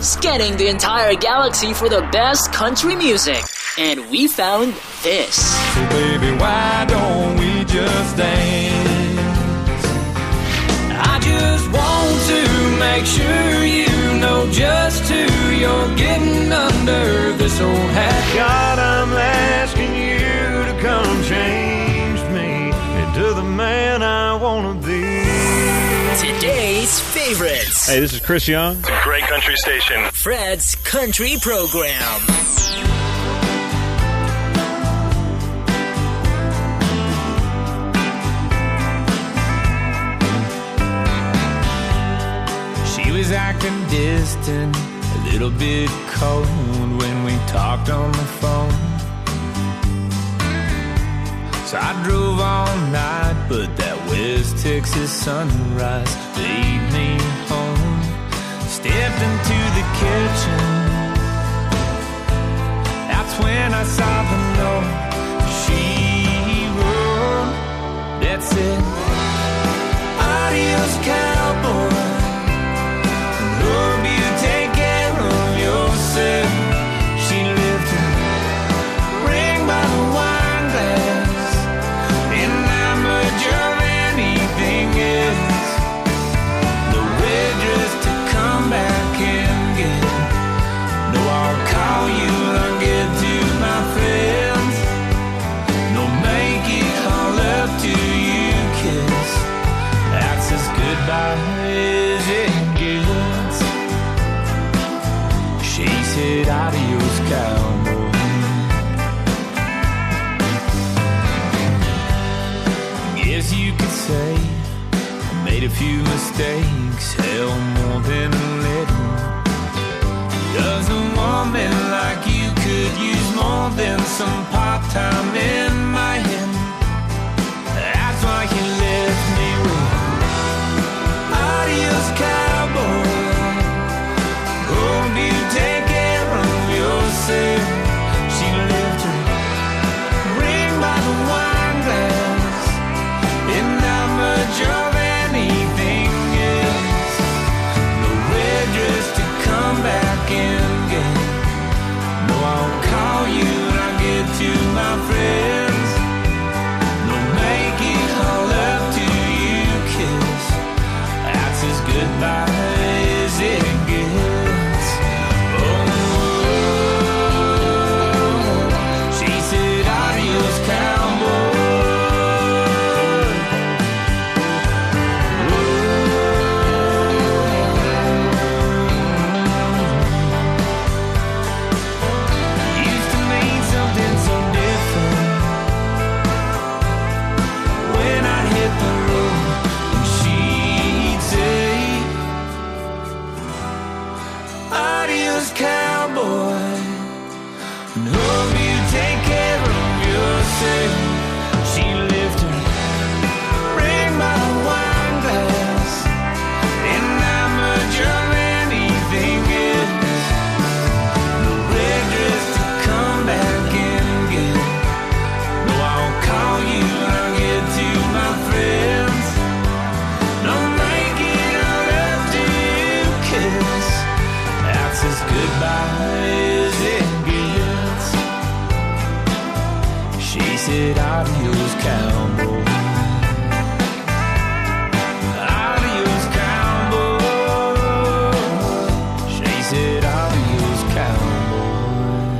scanning the entire galaxy for the best country music. And we found this. So baby, why don't we just dance? I just want to make sure you know just who you're getting under this old hat. God, I'm asking you to come change me into the man I want to be. Today's favorites. Hey, this is Chris Young. It's a great country station. Fred's Country Program. She was acting distant, a little bit cold when we talked on the phone. So I drove all night, but that West Texas sunrise laid me home. Stepped into the kitchen. That's when I saw the note she wrote. That said, Adios, cowboy. Goodbye it gets. She said, Adios, cowboy. Guess you could say I made a few mistakes, hell more than a little. Does a woman like you could use more than some part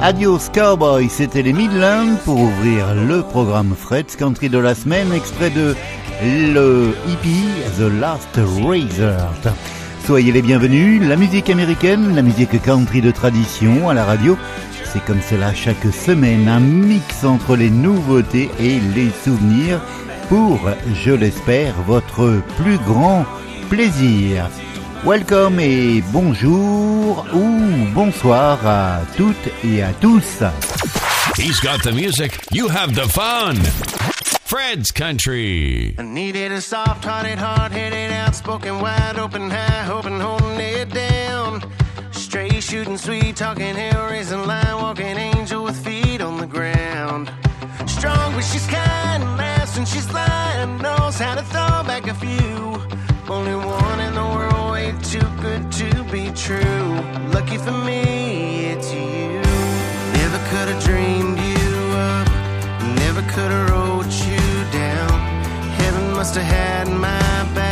Adios Cowboy, c'était les Midlands pour ouvrir le programme Fred's Country de la semaine, extrait de le hippie The Last Razor. Soyez les bienvenus, la musique américaine, la musique country de tradition à la radio, c'est comme cela chaque semaine, un mix entre les nouveautés et les souvenirs pour, je l'espère, votre plus grand plaisir. Welcome et bonjour ou bonsoir à toutes et à tous. He's got the music. You have the fun. Fred's Country. I needed a soft hearted, hard headed, outspoken, wide open, high hoping, holding it down. Straight shooting, sweet talking, hell raising, line walking angel with feet on the ground. Strong, but she's kind, laughs when she's lying, knows how to throw back a few. Only one in the world, way too good to be true. Lucky for me, it's you. Never could have dreamed you up, never could have wrote you down. Heaven must have had my back.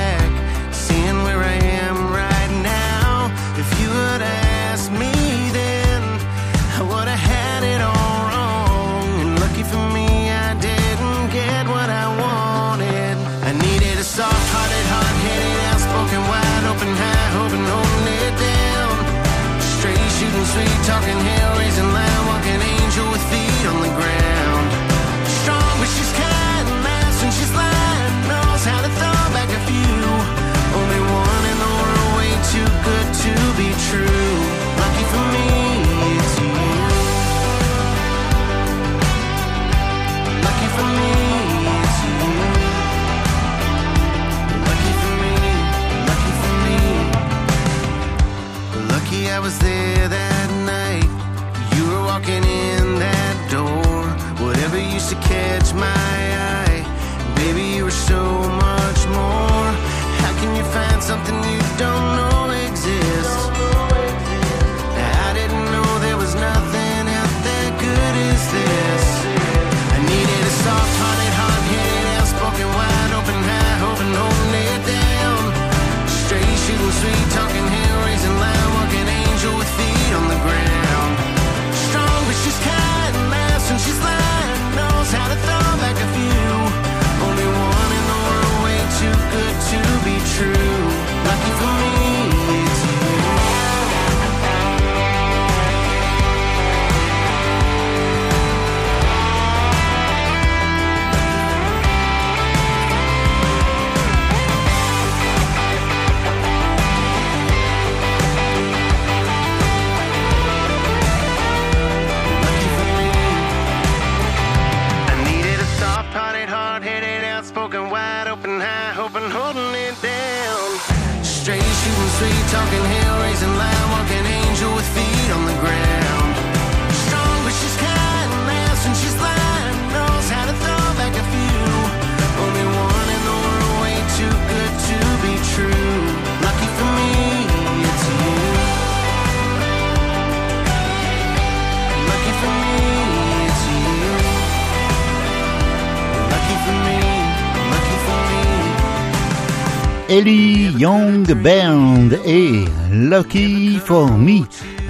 Ellie Young Band et Lucky for Me.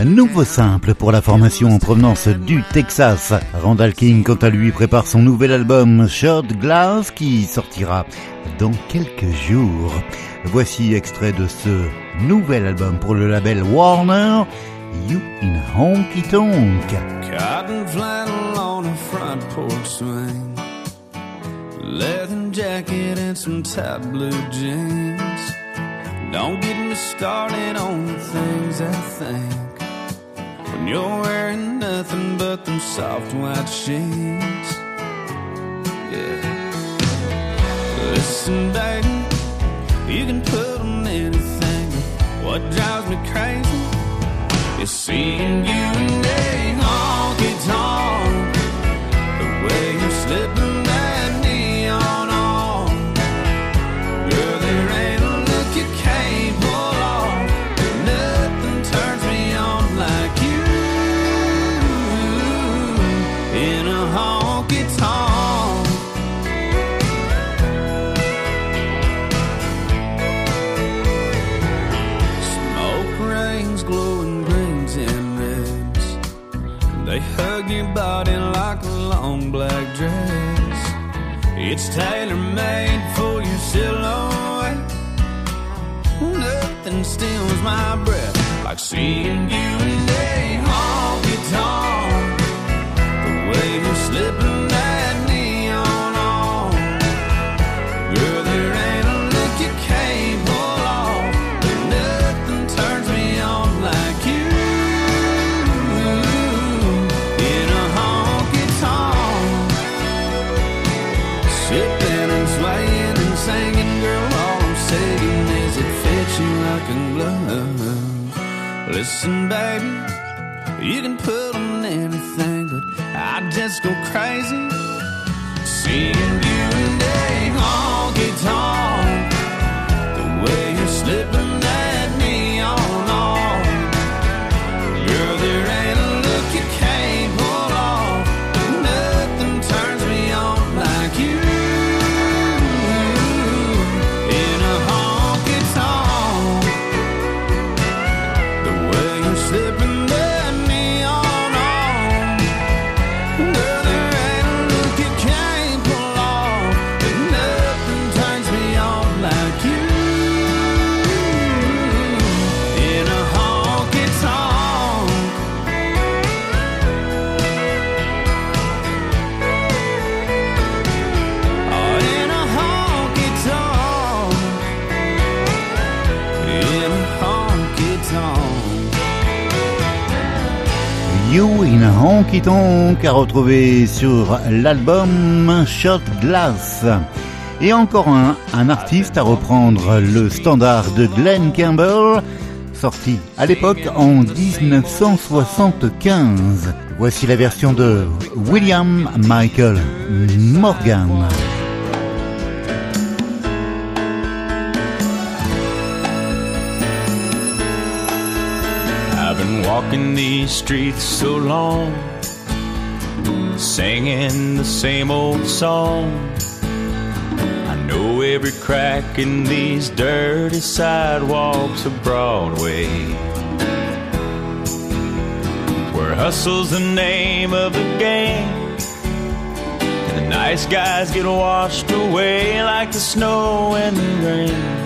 Nouveau simple pour la formation en provenance du Texas. Randall King, quant à lui, prépare son nouvel album Short Glass qui sortira dans quelques jours. Voici extrait de ce nouvel album pour le label Warner, You in Honky Tonk. Flannel on a front. leather jacket and some tight blue jeans. Don't get me started on the things I think. When you're wearing nothing but them soft white sheets. Yeah. Listen, baby, you can put on anything. What drives me crazy is seeing you in a honky tonk. The way you slip. body like a long black dress. It's tailor made for your silhouette. Nothing steals my breath like seeing you in a honky tonk. The way you slip. Listen, baby, you can put on anything, but I just go crazy. À retrouver sur l'album Shot Glass. Et encore un, un artiste à reprendre le standard de Glenn Campbell, sorti à l'époque en 1975. Voici la version de William Michael Morgan. I've been walking these streets so long, singing the same old song. I know every crack in these dirty sidewalks of Broadway. Where hustle's the name of the game, and the nice guys get washed away like the snow and the rain.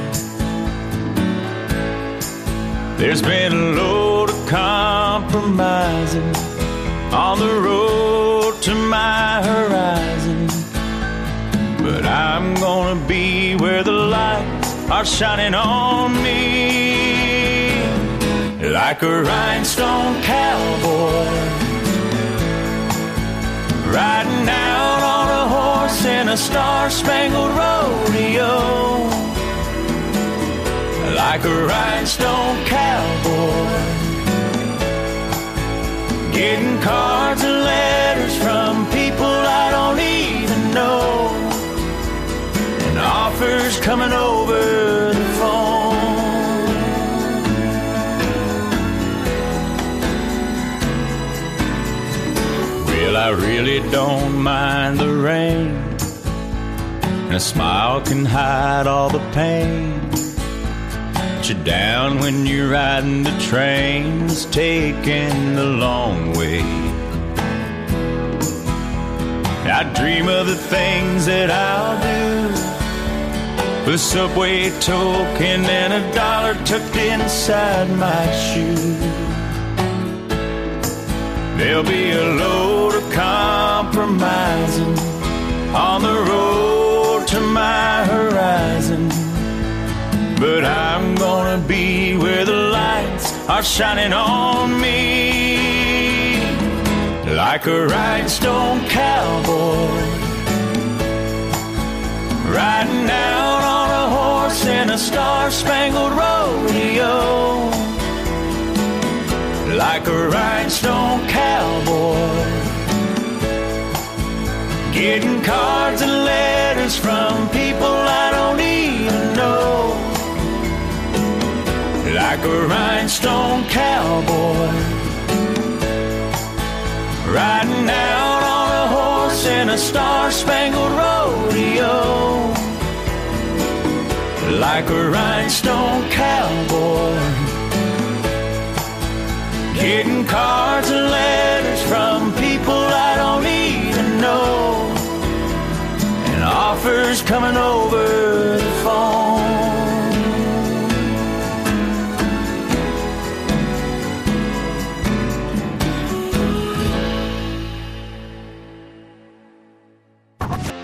There's been of compromising on the road to my horizon. But I'm gonna be where the lights are shining on me like a rhinestone cowboy. Riding out on a horse in a star spangled rodeo like a rhinestone cowboy. Getting cards and letters from people I don't even know, and offers coming over the phone. Well, I really don't mind the rain, and a smile can hide all the pain you down when you're riding the train that's taking the long way. I dream of the things that I'll do. A subway token and a dollar tucked inside my shoe. There'll be a load of compromising on the road are shining on me like a rhinestone cowboy. Riding out on a horse in a star spangled rodeo like a rhinestone cowboy. Getting cards and letters from people I don't even know like a rhinestone cowboy. Riding out on a horse in a star spangled rodeo. Like a rhinestone cowboy. Getting cards and letters from people I don't even know. And offers coming over the phone.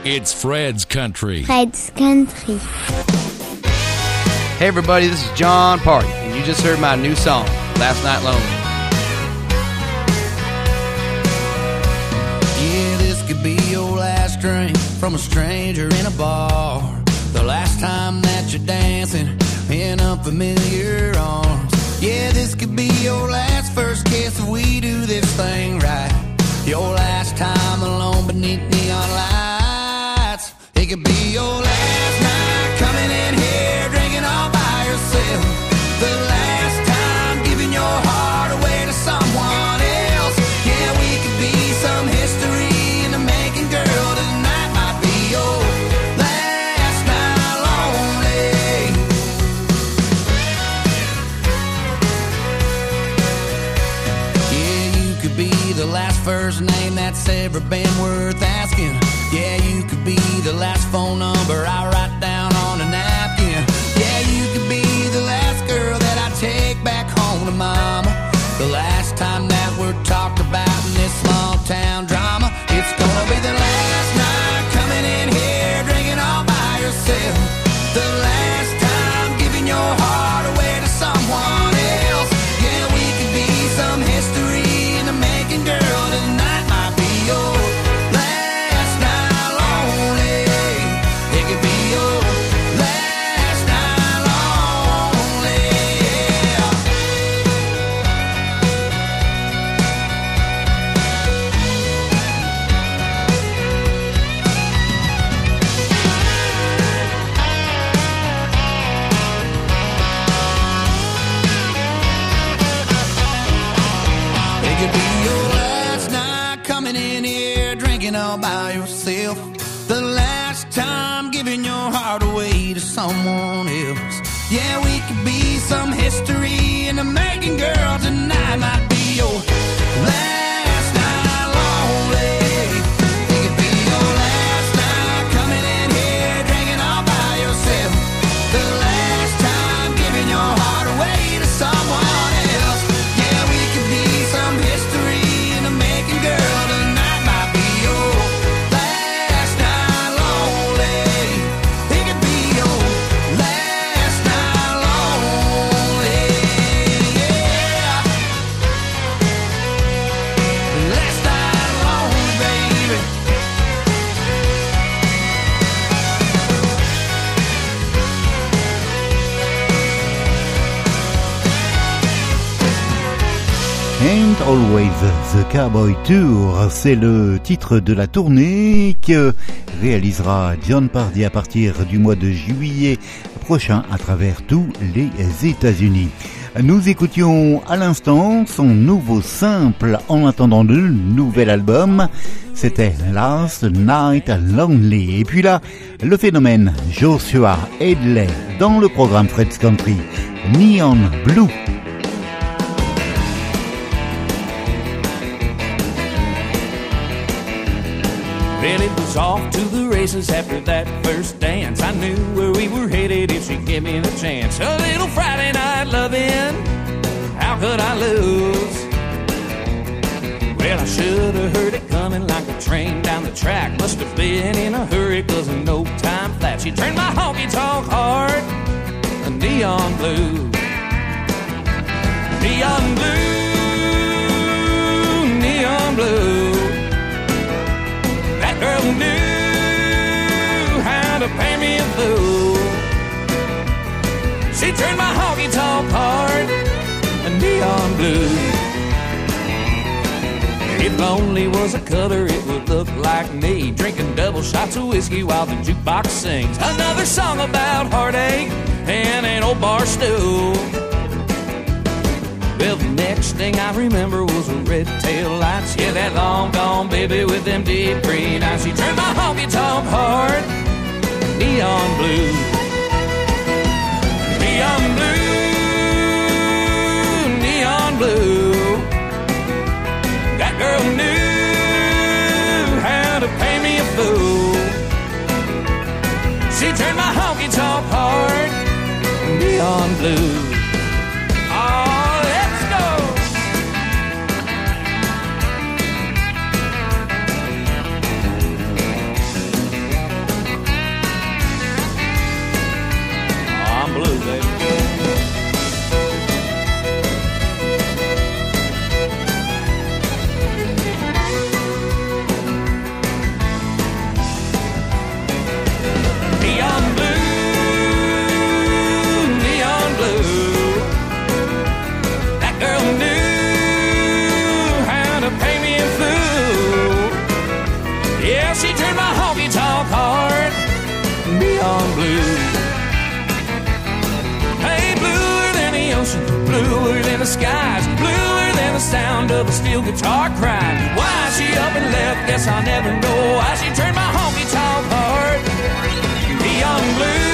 It's Fred's Country. Fred's Country. Hey everybody, this is Jon Pardi, and you just heard my new song, Last Night Lonely. Yeah, this could be your last drink from a stranger in a bar. The last time that you're dancing in unfamiliar arms. Yeah, this could be your last first kiss if we do this thing right. Your last time alone beneath neon lights. Could be your last night coming in here drinking all by yourself. The last Cowboy Tour, c'est le titre de la tournée que réalisera John Pardy à partir du mois de juillet prochain à travers tous les États-Unis. Nous écoutions à l'instant son nouveau simple en attendant le nouvel album. C'était Last Night Lonely. Et puis là, le phénomène Joshua Hedley dans le programme Fred's Country. Neon Blue. Off to the races after that first dance. I knew where we were headed if she'd give me the chance. A little Friday night loving, how could I lose? Well, I should have heard it coming like a train down the track. Must have been in a hurry, cause in no time flat, she turned my honky tonk heart a neon blue. Neon blue, neon blue. Knew how to pay me a fool. She turned my honky tonk heart a neon blue. If lonely was a color, it would look like me drinking double shots of whiskey while the jukebox sings another song about heartache and an old bar stool. Well, the next thing I remember was the red tail lights. Yeah, that long gone baby with them deep green eyes. She turned my honky tonk heart neon blue. Neon blue, neon blue. That girl knew how to pay me a fool. She turned my honky tonk heart neon blue. The skies, bluer than the sound of a steel guitar crying. Why she up and left? Guess I'll never know. Why she turned my honky tonk heart neon blue.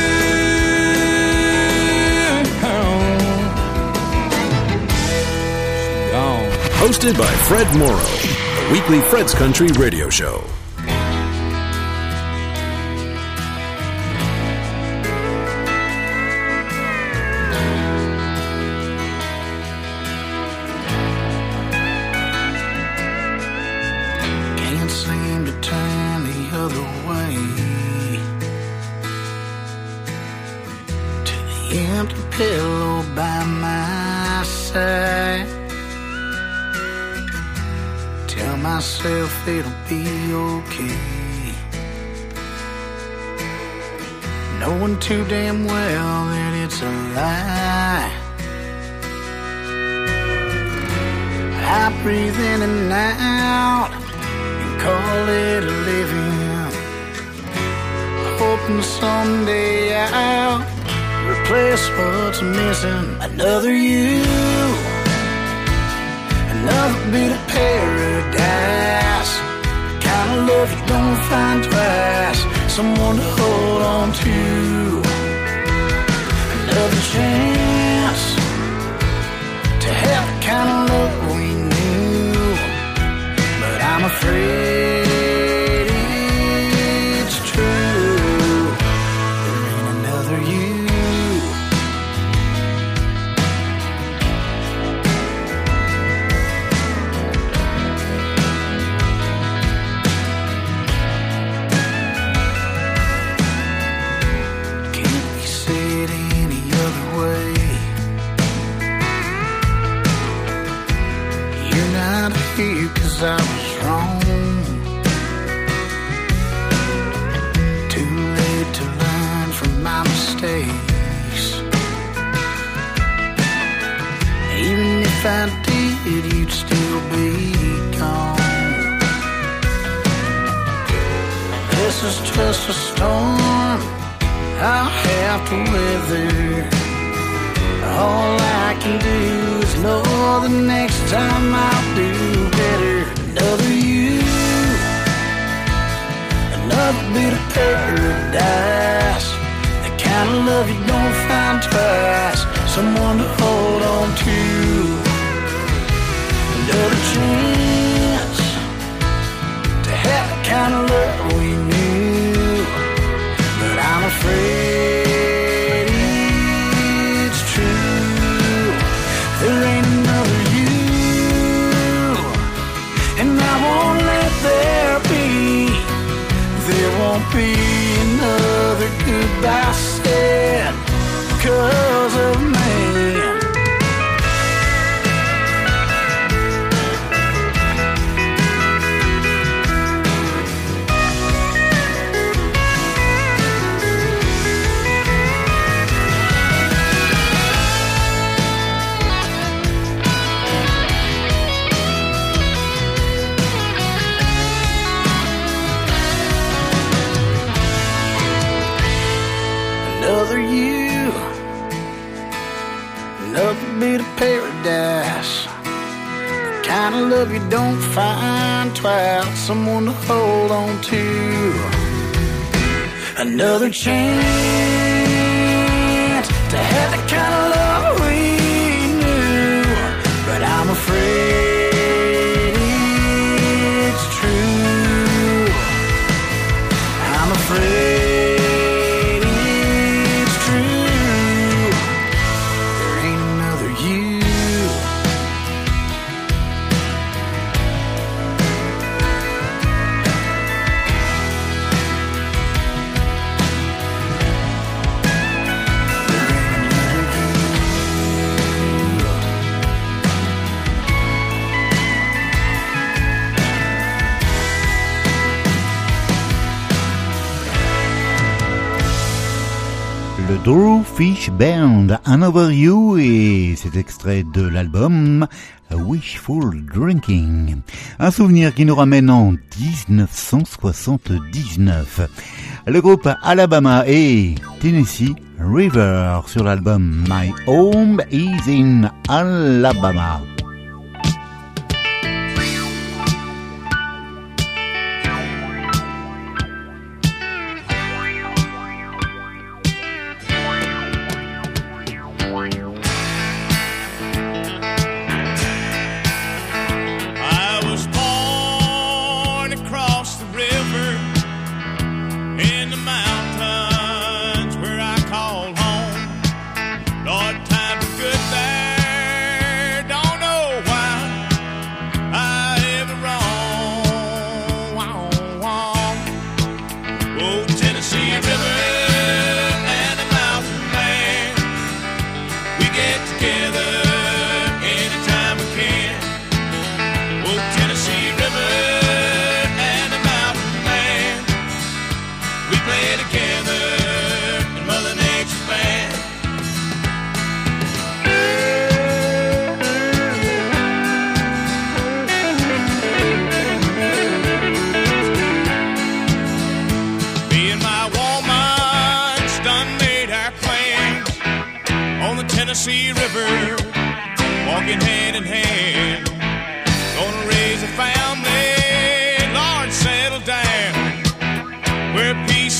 Hosted by Fred Morrow, the weekly Fred's Country radio show. Empty pillow by my side. Tell myself it'll be okay. Knowing too damn well that it's a lie. I breathe in and out and call it a living. Hoping someday I'll replace what's missing. Another you, another bit of paradise. Kind of love you don't find twice. Someone to hold on to. Another chance to have the kind of love we knew. But I'm afraid I was wrong. Too late to learn from my mistakes. Even if I did, you'd still be gone. This is just a storm I'll have to weather. All I can do is know the next time I'll do. Another you, another bit of paradise. The kind of love you don't find twice. Someone to hold on to. Another chance to have the kind of love we knew. But I'm afraid goodbye love you don't find twice. Someone to hold on to. Another chance Le Drewfish Band, Another You, et cet extrait de l'album Wishful Drinking. Un souvenir qui nous ramène en 1979. Le groupe Alabama et Tennessee River sur l'album My Home is in Alabama.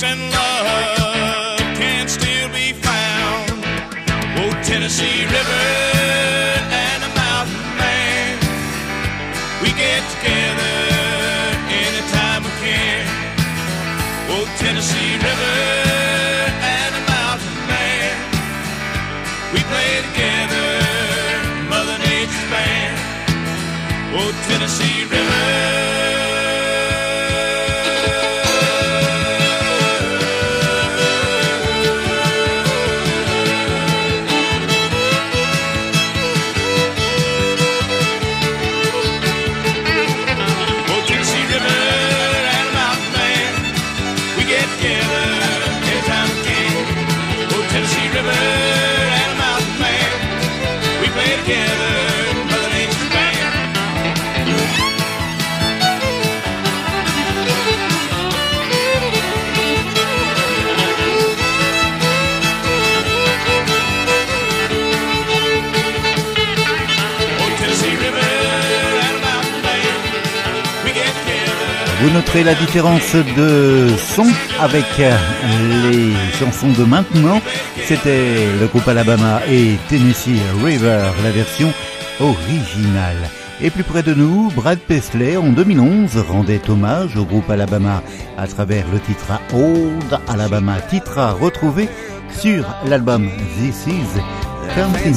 and love can still be found. Oh, Tennessee. la différence de son avec euh, les chansons de maintenant. C'était le groupe Alabama et Tennessee River, la version originale. Et plus près de nous, Brad Paisley en 2011 rendait hommage au groupe Alabama à travers le titre à Old Alabama, titre à retrouver sur l'album This Is Country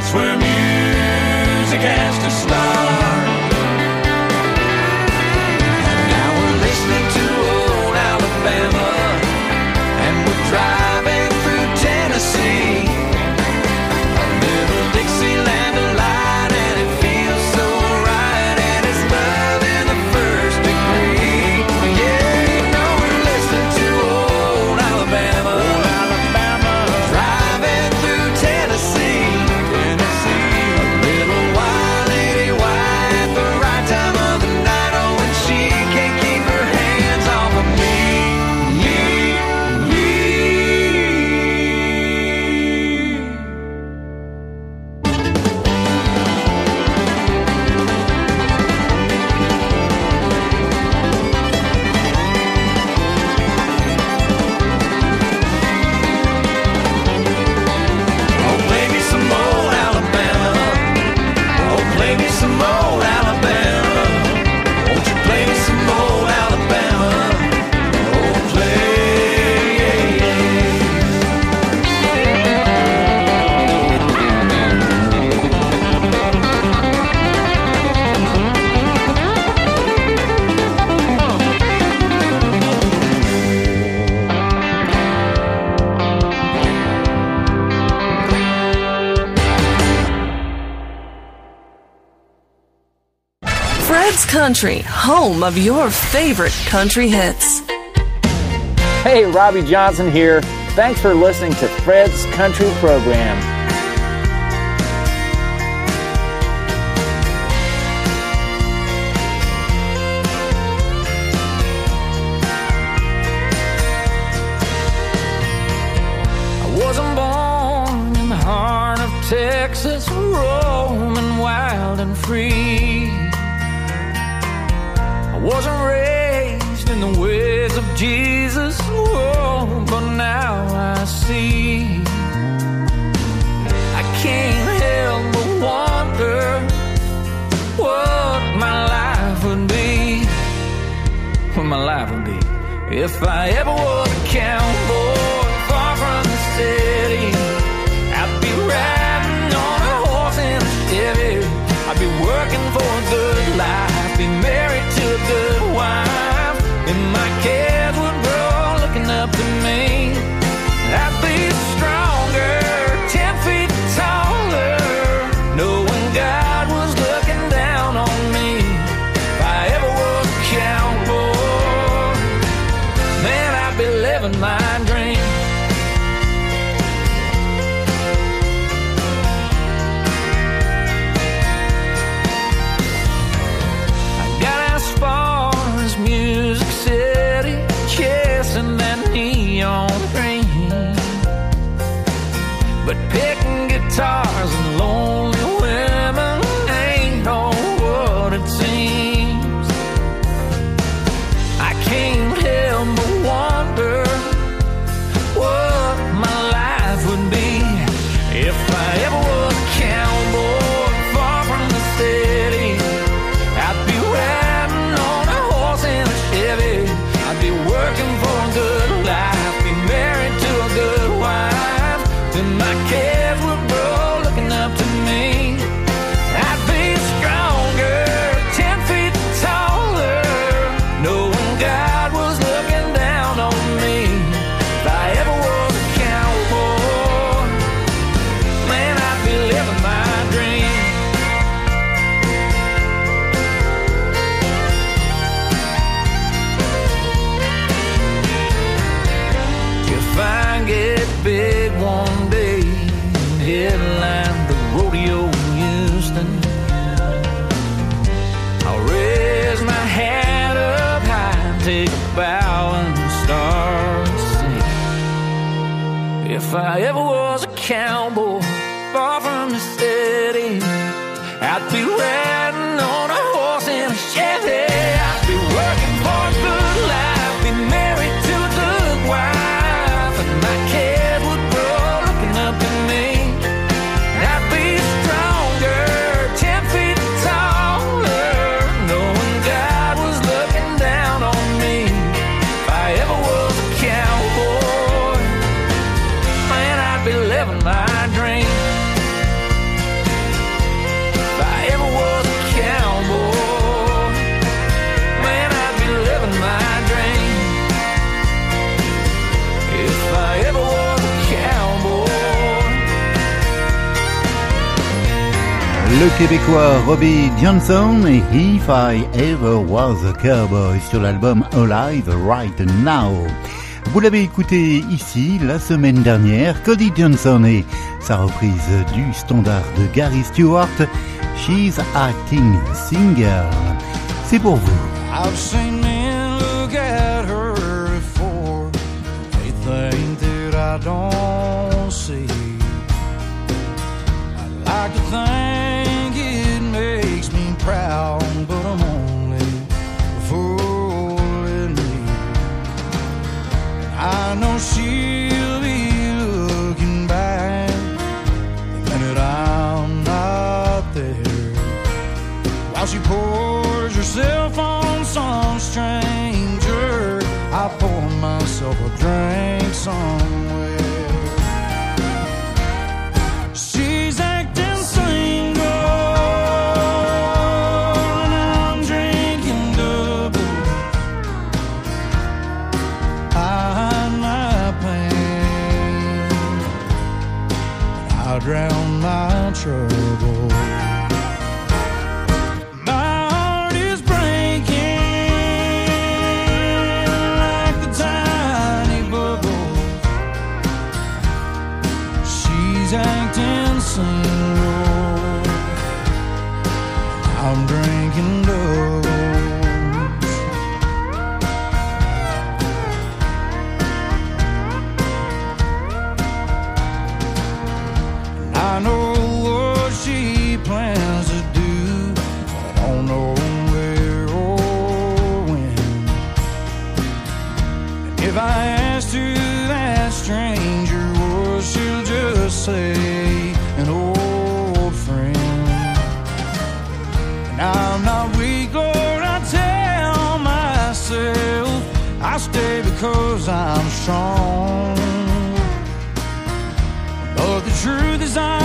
That's where music has to stop. Country, home of your favorite country hits. Hey, Robby Johnson here. Thanks for listening to Fred's Country Program. I wasn't born in the heart of Texas, roaming wild and free. Wasn't raised in the ways of Jesus, oh, but now I see. I can't help but wonder what my life would be. What my life would be if I ever was a cowboy my kids Le Québécois Robbie Johnson et If I Ever Was a Cowboy sur l'album Alive Right Now. Vous l'avez écouté ici la semaine dernière, Cody Johnson et sa reprise du standard de Gary Stewart, She's Acting Singer. C'est pour vous. I've seen men look at her before. They think that I don't see. I like proud, but I'm only fooling me. I know she'll be looking back the minute I'm not there while she pours herself on some stranger. I pour myself a drink somewhere. I'm strong. But the truth is, I'm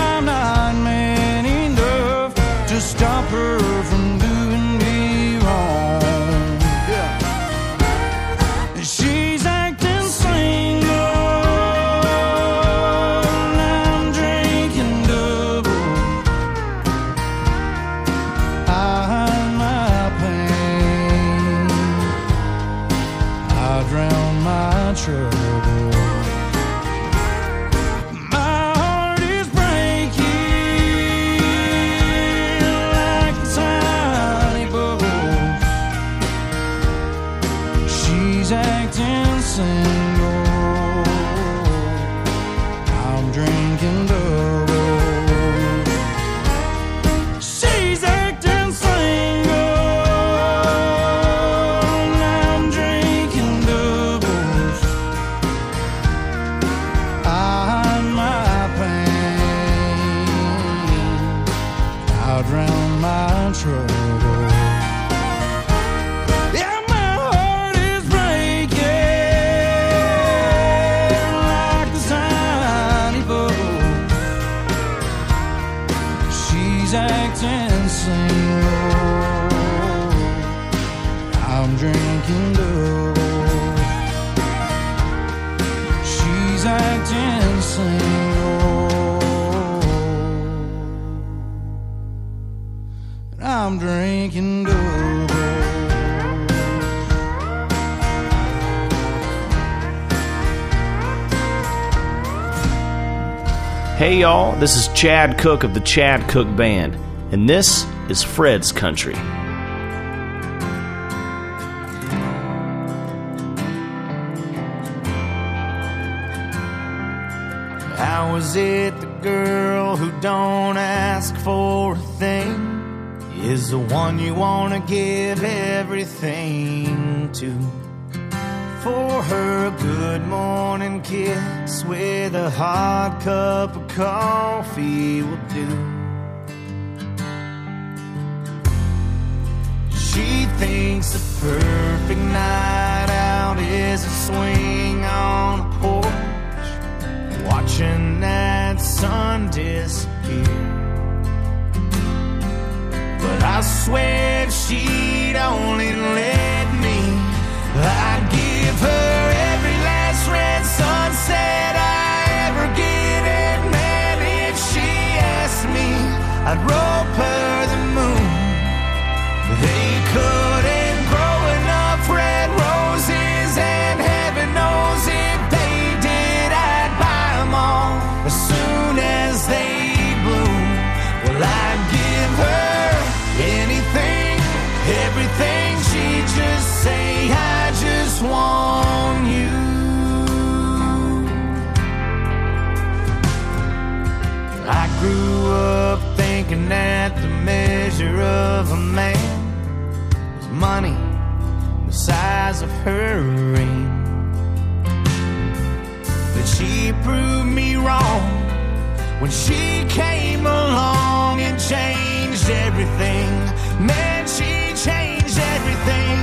y'all, this is Chad Cooke of the Chad Cooke Band, and this is Fred's Country. How is it the girl who don't ask for a thing is the one you want to give everything to? For her, a good morning kiss with a hot cup of coffee will do. She thinks the perfect night out is a swing on a porch, watching that sun disappear. But I swear she'd only let me, I I'd rope her the moon. They couldn't up thinking that the measure of a man was money the size of her ring. But she proved me wrong when she came along and changed everything. Man, she changed everything.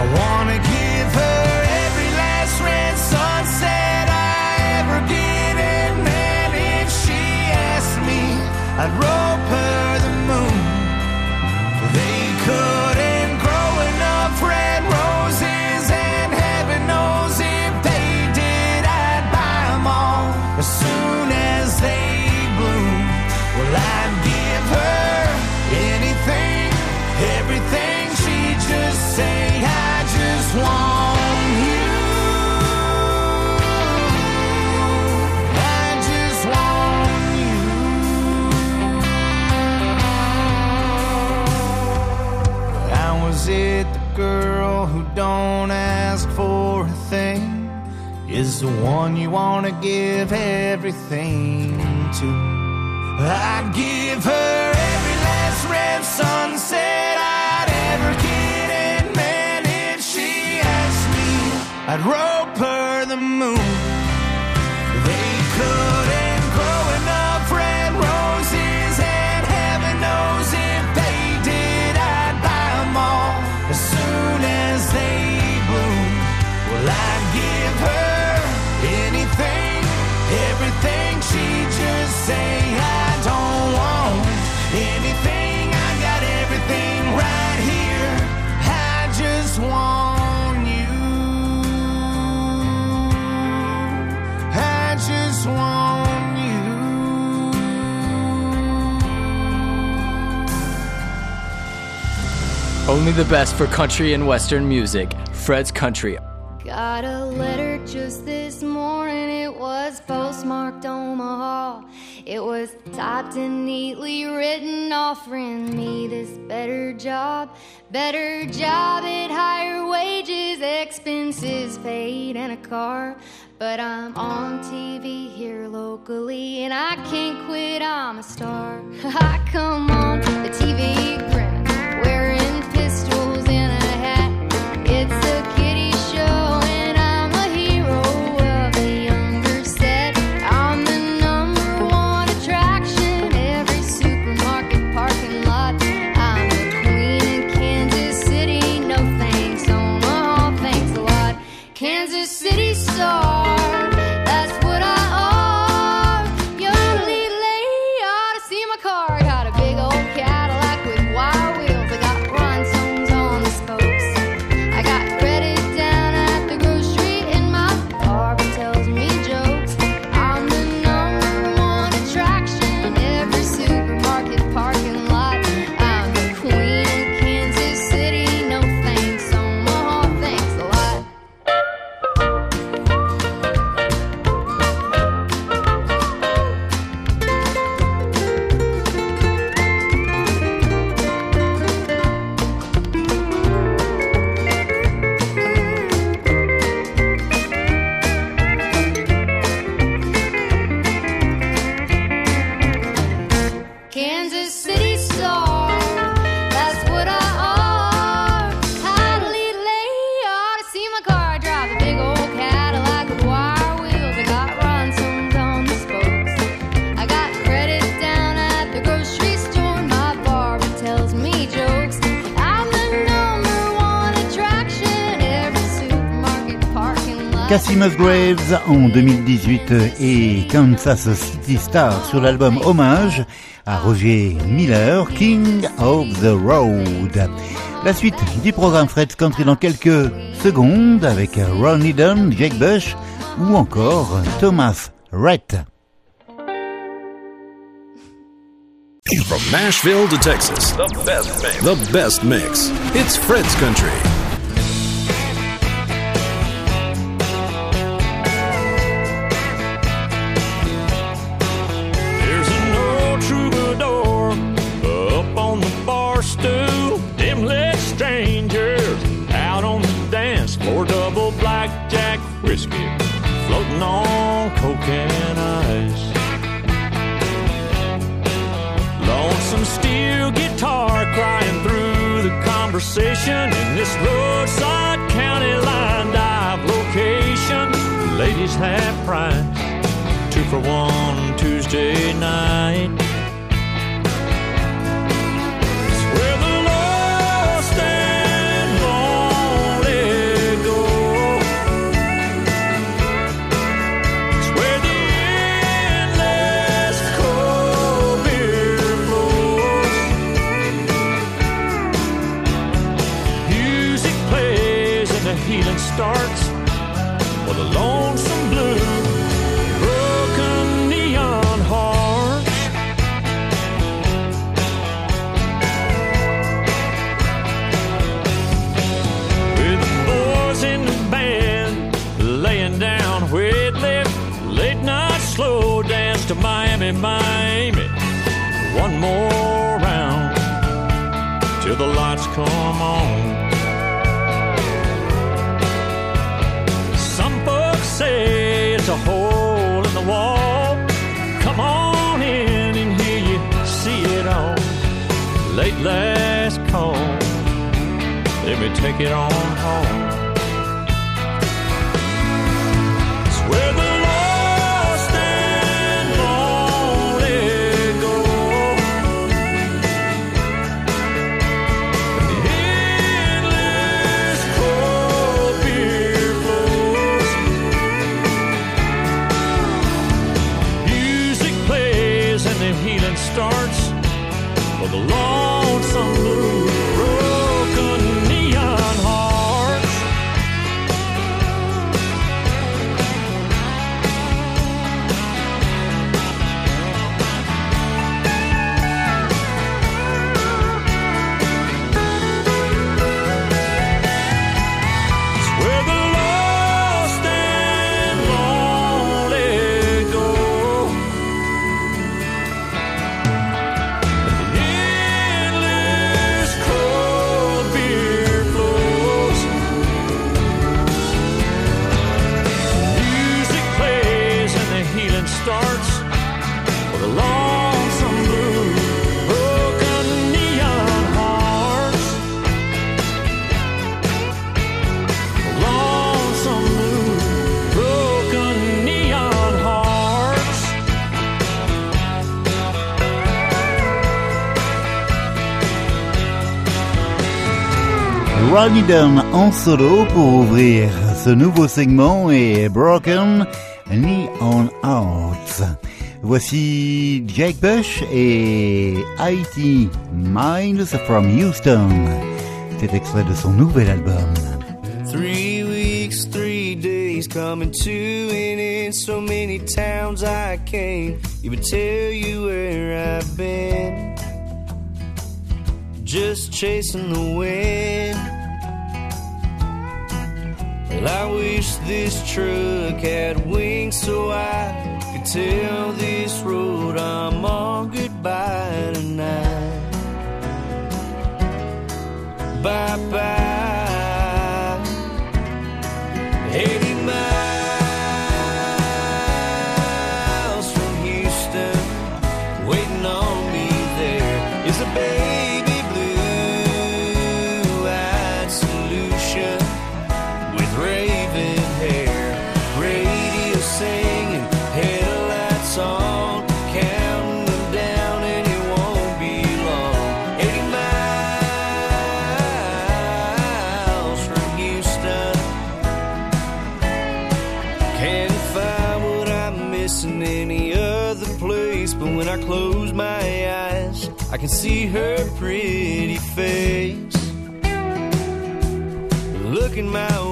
I wanna give her every last red sunset I ever get. I'd rope the one you want to give everything to. I'd give her every last red sunset I'd ever get, and man, if she asked me, I'd rope Only the best for country and western music. Fred's Country. Got a letter just this morning. It was postmarked Omaha. It was typed and neatly written, offering me this better job. Better job at higher wages, expenses paid, and a car. But I'm on TV here locally, and I can't quit. I'm a star. I come on Cassie Musgraves en 2018 et Kansas City Star sur l'album Hommage à Roger Miller, King of the Road. La suite du programme Fred's Country dans quelques secondes avec Ron Eden, Jake Bush ou encore Thomas Rhett. From Nashville to Texas. The best mix. It's Fred's Country. Whiskey floating on and ice. Lonesome steel guitar crying through the conversation in this roadside county line dive location. Ladies half price two for one Tuesday night. one more round till the lights come on. Some folks say it's a hole in the wall. Come on in and hear you see it all. Late last call, let me take it on home. Roddy en solo pour ouvrir ce nouveau segment et Broken Knee on Out. Voici Jake Bush et IT Minds from Houston. C'est extrait de son nouvel album. Three weeks, three days, coming to an end. So many towns I came, even tell you where I've been. Just chasing the wind. Well, I wish this truck had wings so I could tell this road I'm on goodbye tonight. Bye bye. 80. pretty face. Look in my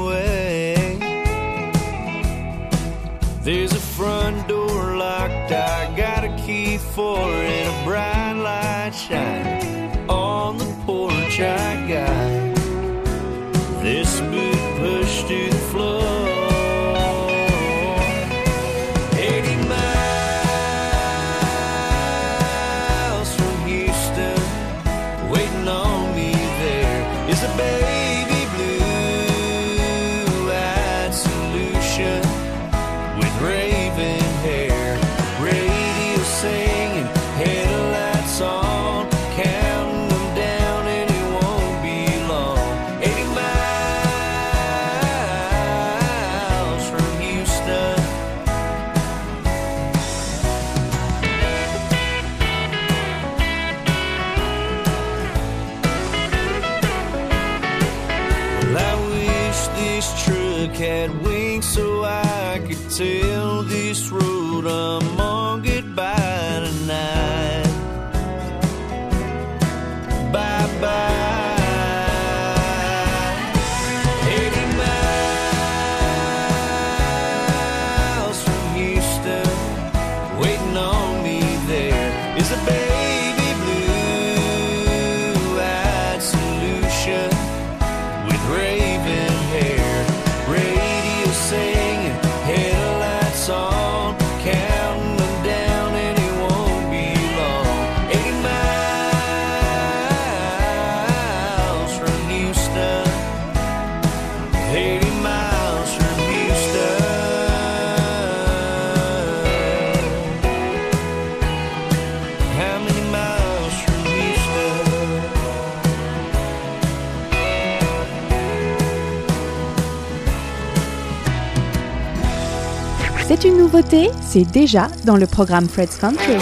nouveauté, c'est déjà dans le programme Fred's Country.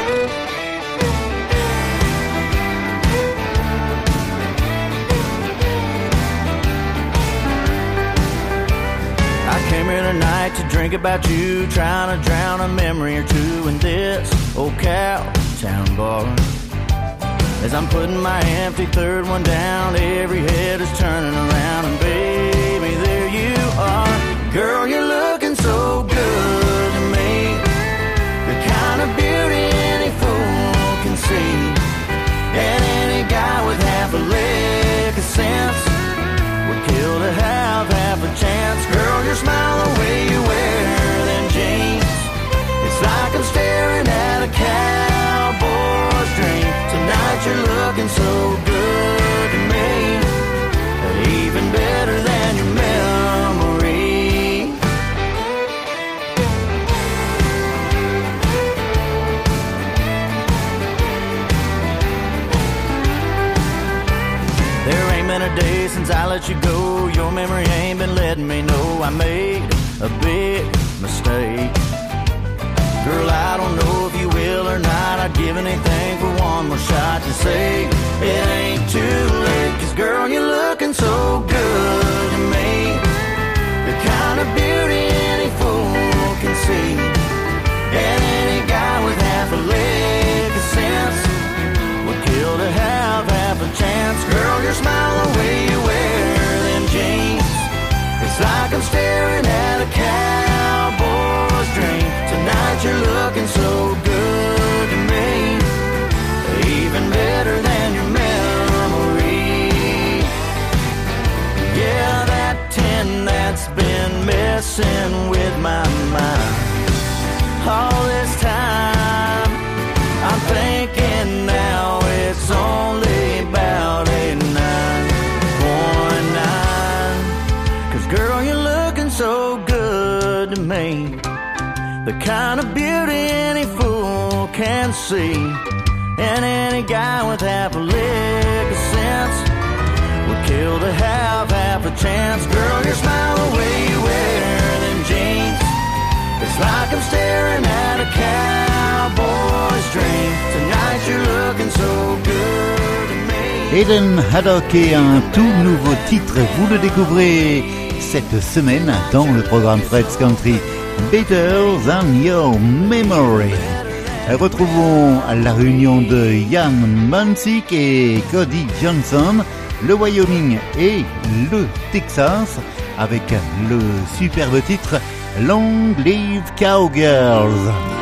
I came here tonight to drink about you, trying to drown a memory or two in this old cow town bar. As I'm putting my empty third one down, every head is turning around, and baby, there you are. Girl, you're looking so good. Of beauty any fool can see. And any guy with half a lick of sense would kill to have half a chance. Girl, your smile, the way you wear let you go. Your memory ain't been letting me know I made a big mistake. Girl, I don't know if you will or not. I'd give anything for one more shot to say it ain't too late. Cause girl, you're looking so good to me. The kind of beauty any fool can see. And any guy with half a leg of sense would kill to have half a chance. Girl, your smile, the way you wear like I'm staring at a cowboy's dream. Tonight you're looking so good to me. Even better than your memory. Yeah, that tin that's been messing with my mind good to me. The kind of beauty any fool can see. And any guy with half a lick of sense would kill to have half a chance. Girl, your smile, the way you wear them jeans. It's like I'm staring at a cowboy's dream. Tonight you're looking so good to me. Hayden Haddock et un tout nouveau titre, vous le découvrez cette semaine dans le programme Fred's Country, Better Than Your Memory. Retrouvons la réunion de Ian Munsick et Cody Johnson, le Wyoming et le Texas, avec le superbe titre Long Live Cowgirls.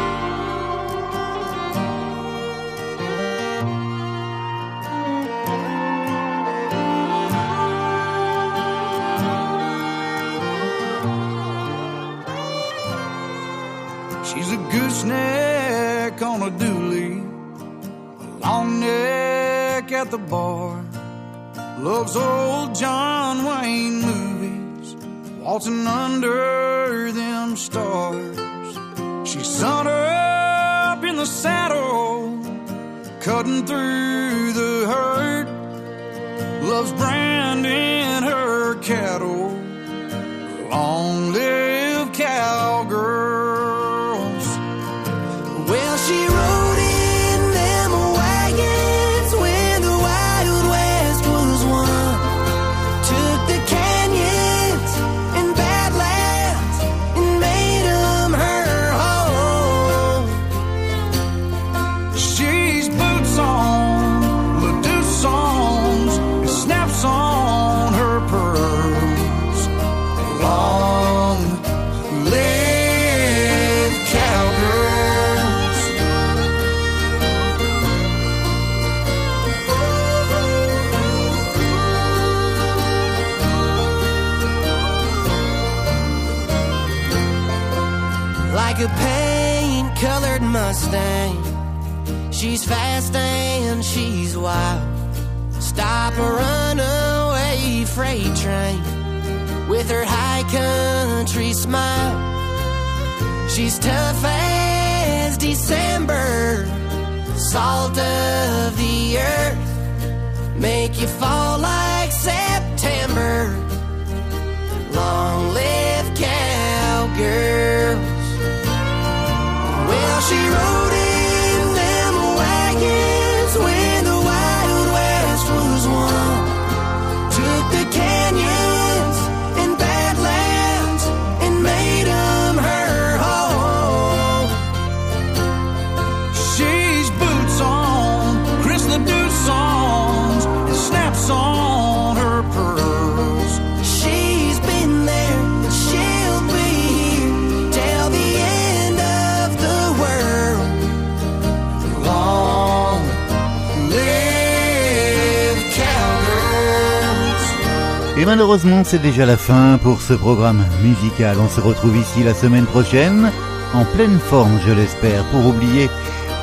Malheureusement, c'est déjà la fin pour ce programme musical. On se retrouve ici la semaine prochaine, en pleine forme, je l'espère, pour oublier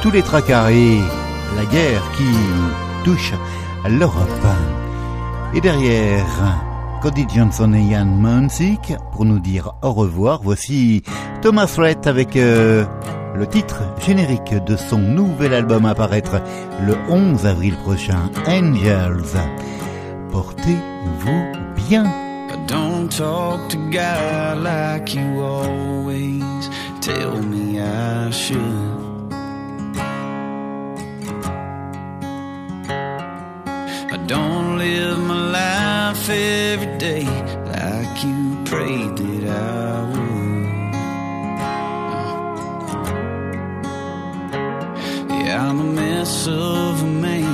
tous les tracas et la guerre qui touche l'Europe. Et derrière, Cody Johnson et Ian Munsick, pour nous dire au revoir, voici Thomas Rhett avec euh, le titre générique de son nouvel album à paraître le 11 avril prochain, Angels. Portez-vous bien. Don't talk to God like you always tell me I should. I don't live my life every day like you prayed that I would. Yeah, I'm a mess of a man,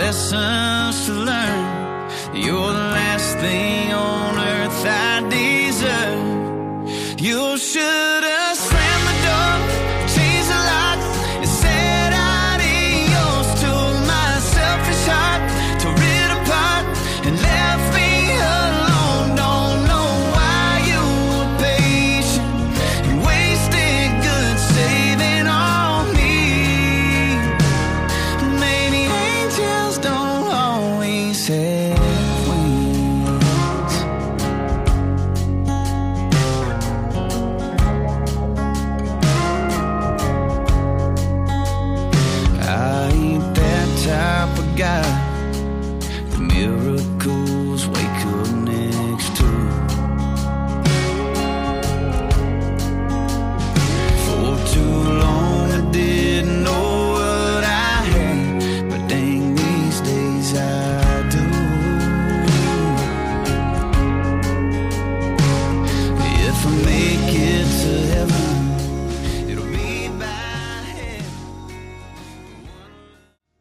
lessons to learn. You're the last thing on earth I deserve. You're